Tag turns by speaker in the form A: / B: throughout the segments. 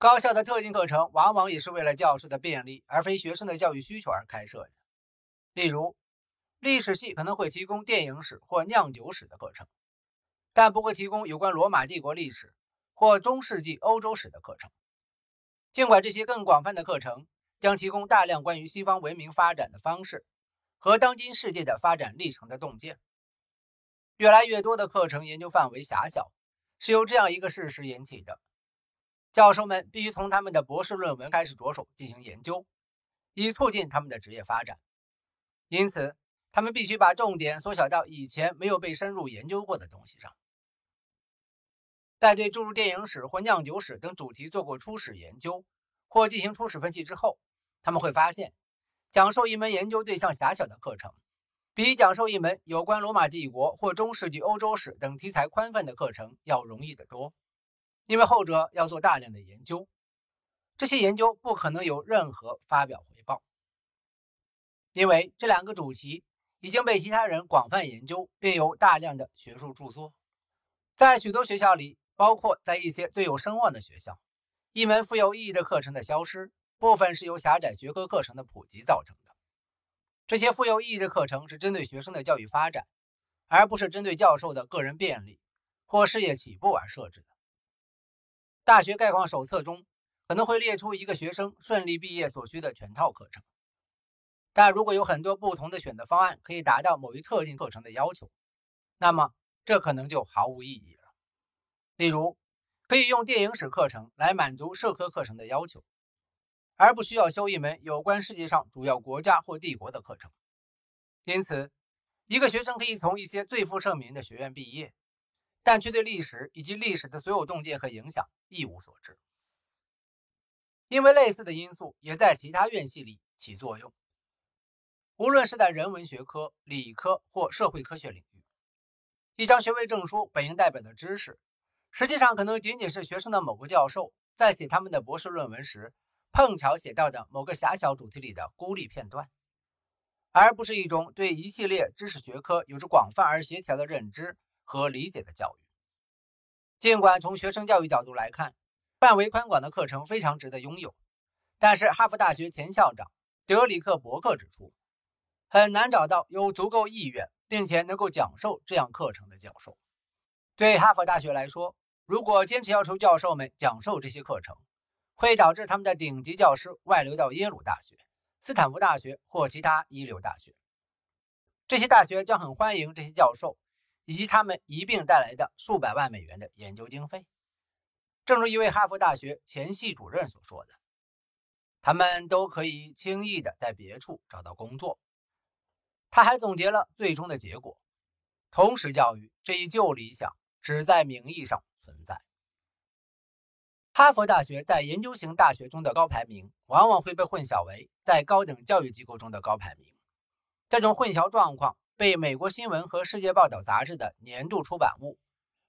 A: 高校的特定课程往往也是为了教师的便利，而非学生的教育需求而开设的。例如，历史系可能会提供电影史或酿酒史的课程，但不会提供有关罗马帝国历史或中世纪欧洲史的课程。尽管这些更广泛的课程将提供大量关于西方文明发展的方式和当今世界的发展历程的洞见，越来越多的课程研究范围狭小，是由这样一个事实引起的。教授们必须从他们的博士论文开始着手进行研究，以促进他们的职业发展。因此，他们必须把重点缩小到以前没有被深入研究过的东西上。在对注入电影史或酿酒史等主题做过初始研究或进行初始分析之后，他们会发现，讲授一门研究对象狭小的课程，比讲授一门有关罗马帝国或中世纪欧洲史等题材宽泛的课程要容易得多。因为后者要做大量的研究，这些研究不可能有任何发表回报，因为这两个主题已经被其他人广泛研究，并有大量的学术著作。在许多学校里，包括在一些最有声望的学校，一门富有意义的课程的消失，部分是由狭窄学科课程的普及造成的。这些富有意义的课程是针对学生的教育发展，而不是针对教授的个人便利或事业起步而设置的。大学概况手册中可能会列出一个学生顺利毕业所需的全套课程，但如果有很多不同的选择方案可以达到某一特定课程的要求，那么这可能就毫无意义了。例如，可以用电影史课程来满足社科课程的要求，而不需要修一门有关世界上主要国家或帝国的课程。因此，一个学生可以从一些最负盛名的学院毕业。但却对历史以及历史的所有洞见和影响一无所知，因为类似的因素也在其他院系里起作用。无论是在人文学科、理科或社会科学领域，一张学位证书本应代表的知识，实际上可能仅仅是学生的某个教授在写他们的博士论文时碰巧写到的某个狭小主题里的孤立片段，而不是一种对一系列知识学科有着广泛而协调的认知。和理解的教育，尽管从学生教育角度来看，范围宽广的课程非常值得拥有，但是哈佛大学前校长德里克·伯克指出，很难找到有足够意愿并且能够讲授这样课程的教授。对哈佛大学来说，如果坚持要求教授们讲授这些课程，会导致他们的顶级教师外流到耶鲁大学、斯坦福大学或其他一流大学。这些大学将很欢迎这些教授。以及他们一并带来的数百万美元的研究经费，正如一位哈佛大学前系主任所说的，他们都可以轻易的在别处找到工作。他还总结了最终的结果：同时教育这一旧理想只在名义上存在。哈佛大学在研究型大学中的高排名，往往会被混淆为在高等教育机构中的高排名。这种混淆状况。被美国新闻和世界报道杂志的年度出版物、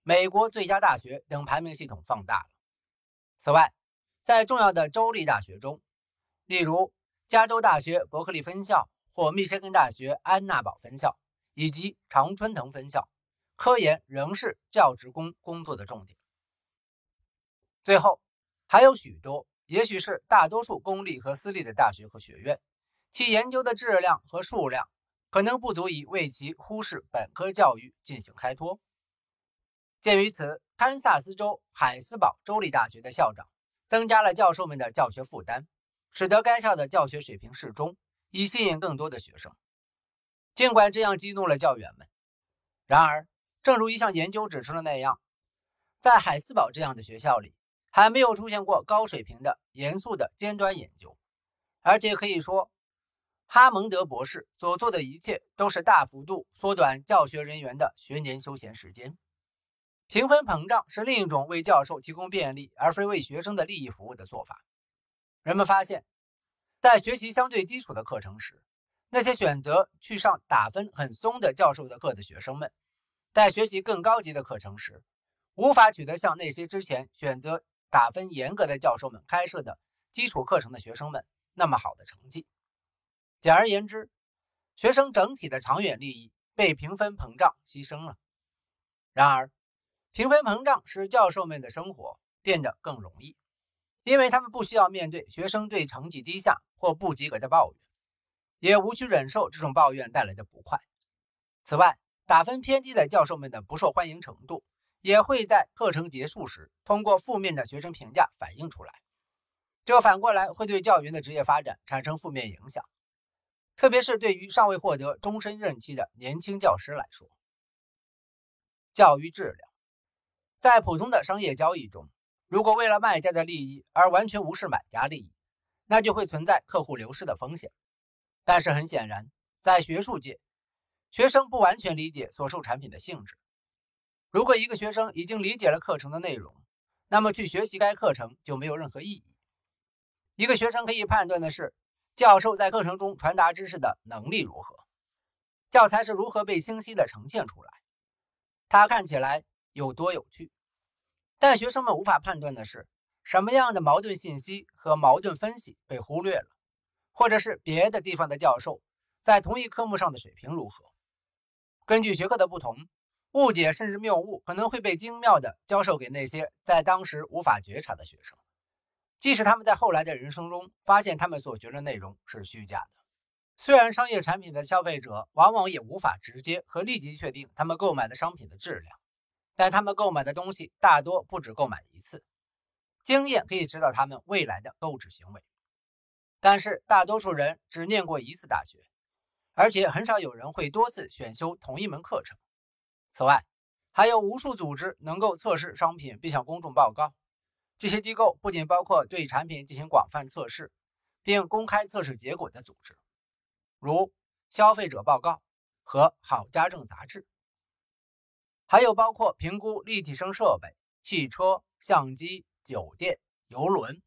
A: 美国最佳大学等排名系统放大了。此外，在重要的州立大学中，例如加州大学伯克利分校或密歇根大学安娜堡分校以及常春藤分校，科研仍是教职工工作的重点。最后，还有许多，也许是大多数公立和私立的大学和学院，其研究的质量和数量。可能不足以为其忽视本科教育进行开脱。鉴于此，堪萨斯州海斯堡州立大学的校长增加了教授们的教学负担，使得该校的教学水平适中，以吸引更多的学生。尽管这样激怒了教员们，然而，正如一项研究指出的那样，在海斯堡这样的学校里，还没有出现过高水平的严肃的尖端研究，而且可以说。哈蒙德博士所做的一切都是大幅度缩短教学人员的学年休闲时间。评分膨胀是另一种为教授提供便利而非为学生的利益服务的做法。人们发现，在学习相对基础的课程时，那些选择去上打分很松的教授的课的学生们，在学习更高级的课程时，无法取得像那些之前选择打分严格的教授们开设的基础课程的学生们那么好的成绩。简而言之，学生整体的长远利益被评分膨胀牺牲了。然而，评分膨胀使教授们的生活变得更容易，因为他们不需要面对学生对成绩低下或不及格的抱怨，也无需忍受这种抱怨带来的不快。此外，打分偏低的教授们的不受欢迎程度，也会在课程结束时通过负面的学生评价反映出来。这反过来会对教员的职业发展产生负面影响，特别是对于尚未获得终身任期的年轻教师来说。教育质量，在普通的商业交易中，如果为了卖家的利益而完全无视买家利益，那就会存在客户流失的风险。但是很显然，在学术界，学生不完全理解所售产品的性质。如果一个学生已经理解了课程的内容，那么去学习该课程就没有任何意义。一个学生可以判断的是，教授在课程中传达知识的能力如何，教材是如何被清晰地呈现出来，它看起来有多有趣。但学生们无法判断的是，什么样的矛盾信息和矛盾分析被忽略了，或者是别的地方的教授在同一科目上的水平如何。根据学科的不同，误解甚至谬误可能会被精妙地教授给那些在当时无法觉察的学生。即使他们在后来的人生中发现他们所学的内容是虚假的，虽然商业产品的消费者往往也无法直接和立即确定他们购买的商品的质量，但他们购买的东西大多不止购买一次。经验可以指导他们未来的购置行为，但是大多数人只念过一次大学，而且很少有人会多次选修同一门课程。此外，还有无数组织能够测试商品并向公众报告。这些机构不仅包括对产品进行广泛测试，并公开测试结果的组织，如消费者报告和好家政杂志，还有包括评估立体声设备、汽车、相机、酒店、游轮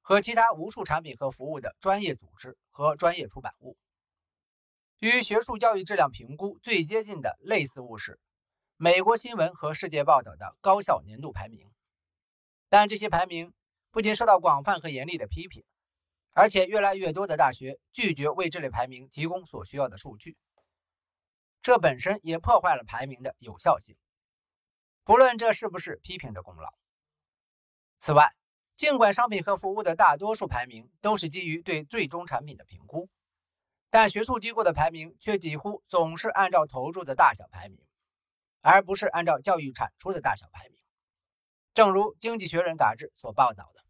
A: 和其他无数产品和服务的专业组织和专业出版物。与学术教育质量评估最接近的类似物是美国新闻和世界报道的高校年度排名。但这些排名不仅受到广泛和严厉的批评，而且越来越多的大学拒绝为这类排名提供所需要的数据，这本身也破坏了排名的有效性，不论这是不是批评的功劳。此外，尽管商品和服务的大多数排名都是基于对最终产品的评估，但学术机构的排名却几乎总是按照投入的大小排名，而不是按照教育产出的大小排名。正如《经济学人》杂志所报道的，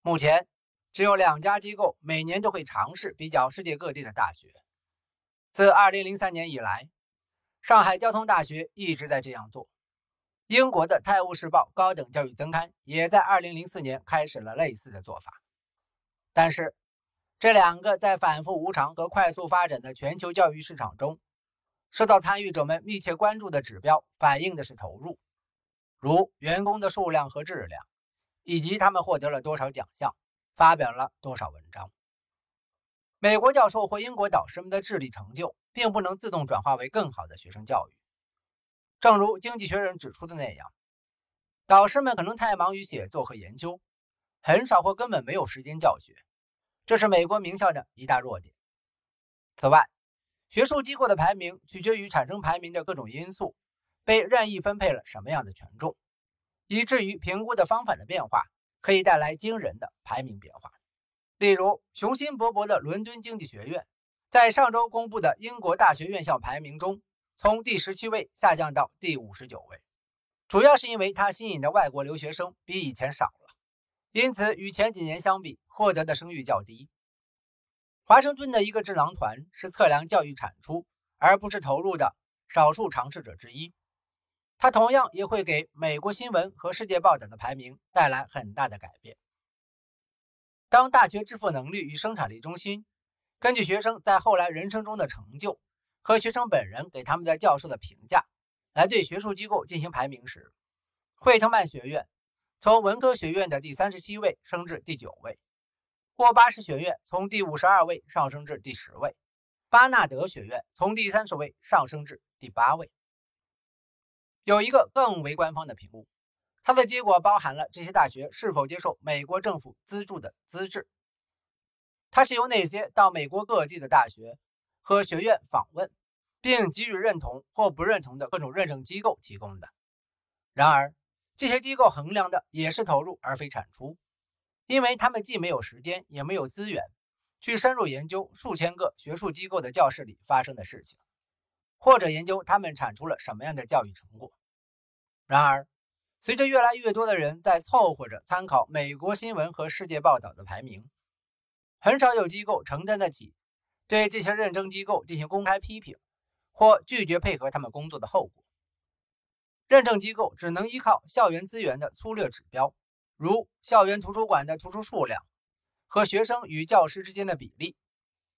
A: 目前只有两家机构每年都会尝试比较世界各地的大学。自2003年以来，上海交通大学一直在这样做。英国的《泰晤士报》高等教育增刊也在2004年开始了类似的做法。但是，这两个在反复无常和快速发展的全球教育市场中，受到参与者们密切关注的指标，反映的是投入。如员工的数量和质量，以及他们获得了多少奖项，发表了多少文章。美国教授或英国导师们的智力成就，并不能自动转化为更好的学生教育。正如《经济学人》指出的那样，导师们可能太忙于写作和研究，很少或根本没有时间教学，这是美国名校的一大弱点。此外，学术机构的排名取决于产生排名的各种因素。被任意分配了什么样的权重，以至于评估的方法的变化可以带来惊人的排名变化。例如，雄心勃勃的伦敦经济学院在上周公布的英国大学院校排名中，从第十七位下降到第五十九位，主要是因为它吸引的外国留学生比以前少了，因此与前几年相比，获得的声誉较低。华盛顿的一个智囊团是测量教育产出而不是投入的少数尝试者之一。它同样也会给美国新闻和世界报道的排名带来很大的改变。当大学支付能力与生产力中心根据学生在后来人生中的成就和学生本人给他们的教授的评价来对学术机构进行排名时，惠特曼学院从文科学院的第三十七位升至第九位，霍巴士学院从第五十二位上升至第十位，巴纳德学院从第三十位上升至第八位。有一个更为官方的评估，它的结果包含了这些大学是否接受美国政府资助的资质。它是由那些到美国各地的大学和学院访问，并给予认同或不认同的各种认证机构提供的。然而，这些机构衡量的也是投入而非产出，因为他们既没有时间，也没有资源去深入研究数千个学术机构的教室里发生的事情，或者研究他们产出了什么样的教育成果。然而，随着越来越多的人在凑合着参考美国新闻和世界报道的排名，很少有机构承担得起对这些认证机构进行公开批评或拒绝配合他们工作的后果。认证机构只能依靠校园资源的粗略指标，如校园图书馆的图书数量和学生与教师之间的比例，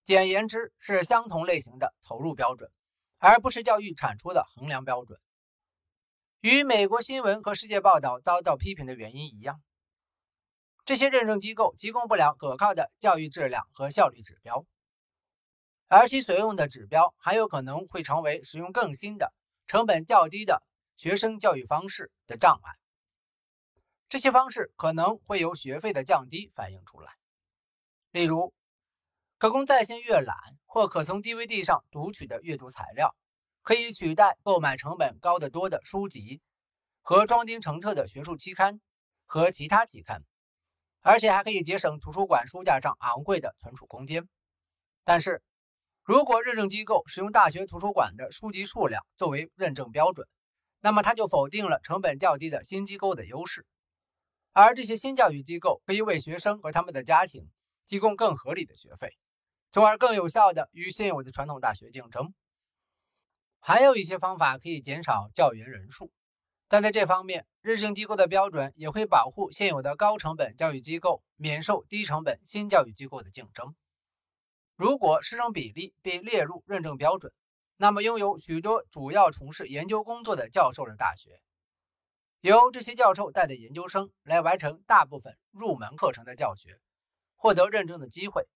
A: 简言之是相同类型的投入标准，而不是教育产出的衡量标准。与美国新闻和世界报道遭到批评的原因一样，这些认证机构提供不了可靠的教育质量和效率指标，而其所用的指标还有可能会成为使用更新的、成本较低的。学生教育方式的障碍，这些方式可能会由学费的降低反映出来。例如，可供在线阅览或可从 DVD 上读取的阅读材料，可以取代购买成本高得多的书籍和装订成册的学术期刊和其他期刊，而且还可以节省图书馆书架上昂贵的存储空间。但是，如果认证机构使用大学图书馆的书籍数量作为认证标准，那么它就否定了成本较低的新机构的优势，而这些新教育机构可以为学生和他们的家庭提供更合理的学费，从而更有效地与现有的传统大学竞争。还有一些方法可以减少教员人数，但在这方面，认证机构的标准也会保护现有的高成本教育机构免受低成本新教育机构的竞争。如果师生比例被列入认证标准，那么，拥有许多主要从事研究工作的教授的大学，由这些教授带的研究生来完成大部分入门课程的教学，获得认证的机会，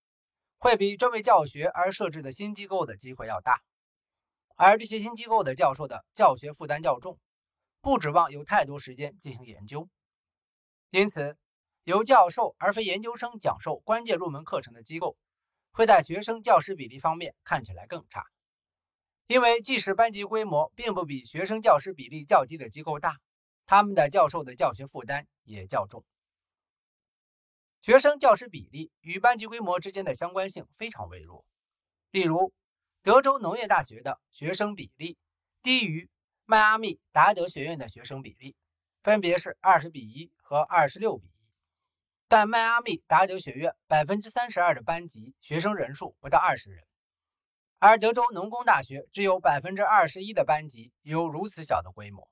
A: 会比专为教学而设置的新机构的机会要大。而这些新机构的教授的教学负担较重，不指望有太多时间进行研究，因此，由教授而非研究生讲授关键入门课程的机构，会在学生教师比例方面看起来更差。因为即使班级规模并不比学生教师比例较低的机构大，他们的教授的教学负担也较重。学生教师比例与班级规模之间的相关性非常微弱。例如，德州农业大学的学生比例低于迈阿密达德学院的学生比例，分别是二十比一和二十六比一。但迈阿密达德学院百分之三十二的班级学生人数不到二十人。而德州农工大学只有百分之二十一的班级有如此小的规模。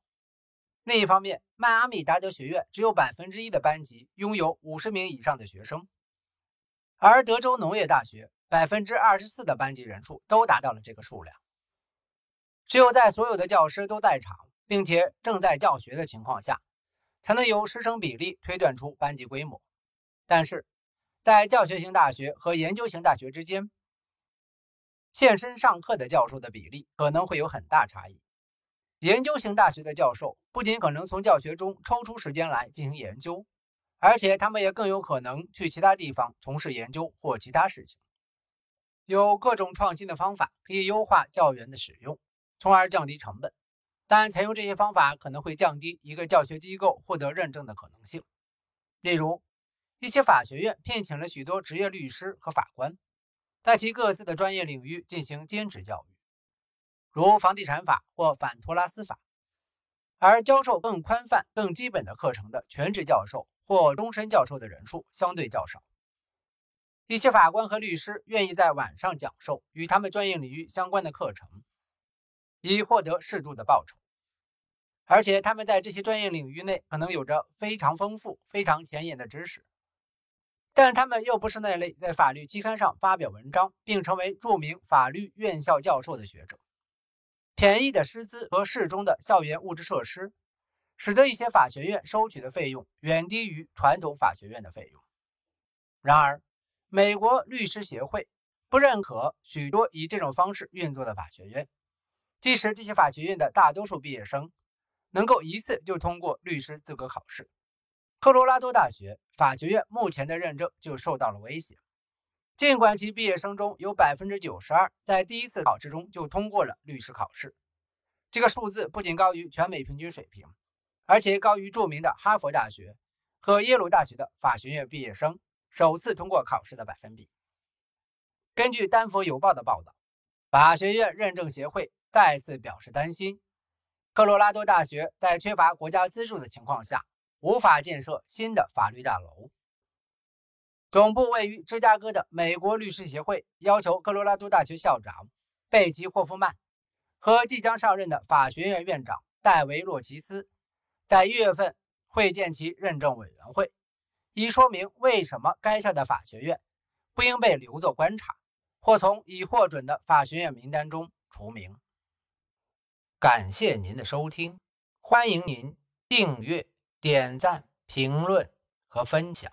A: 另一方面，迈阿密达德学院只有百分之一的班级拥有五十名以上的学生，而德州农业大学百分之二十四的班级人数都达到了这个数量。只有在所有的教师都在场，并且正在教学的情况下，才能由师生比例推断出班级规模。但是，在教学型大学和研究型大学之间，现身上课的教授的比例可能会有很大差异。研究型大学的教授不仅可能从教学中抽出时间来进行研究，而且他们也更有可能去其他地方从事研究或其他事情。有各种创新的方法可以优化教员的使用，从而降低成本。但采用这些方法可能会降低一个教学机构获得认证的可能性。例如，一些法学院聘请了许多职业律师和法官。在其各自的专业领域进行兼职教育，如房地产法或反托拉斯法，而教授更宽泛、更基本的课程的全职教授或终身教授的人数相对较少。一些法官和律师愿意在晚上讲授与他们专业领域相关的课程，以获得适度的报酬，而且他们在这些专业领域内可能有着非常丰富、非常前沿的知识。但他们又不是那类在法律期刊上发表文章并成为著名法律院校教授的学者。便宜的师资和适中的校园物质设施，使得一些法学院收取的费用远低于传统法学院的费用。然而，美国律师协会不认可许多以这种方式运作的法学院，即使这些法学院的大多数毕业生能够一次就通过律师资格考试。科罗拉多大学法学院目前的认证就受到了威胁，尽管其毕业生中有百分之九十二在第一次考试中就通过了律师考试，这个数字不仅高于全美平均水平，而且高于著名的哈佛大学和耶鲁大学的法学院毕业生首次通过考试的百分比。根据《丹佛邮报》的报道，法学院认证协会再次表示担心，科罗拉多大学在缺乏国家资助的情况下，无法建设新的法律大楼。总部位于芝加哥的美国律师协会要求科罗拉多大学校长贝奇·霍夫曼和即将上任的法学院院长戴维·洛奇斯在一月份会见其认证委员会，以说明为什么该校的法学院不应被留作观察，或从已获准的法学院名单中除名。感谢您的收听，欢迎您订阅、点赞、评论和分享。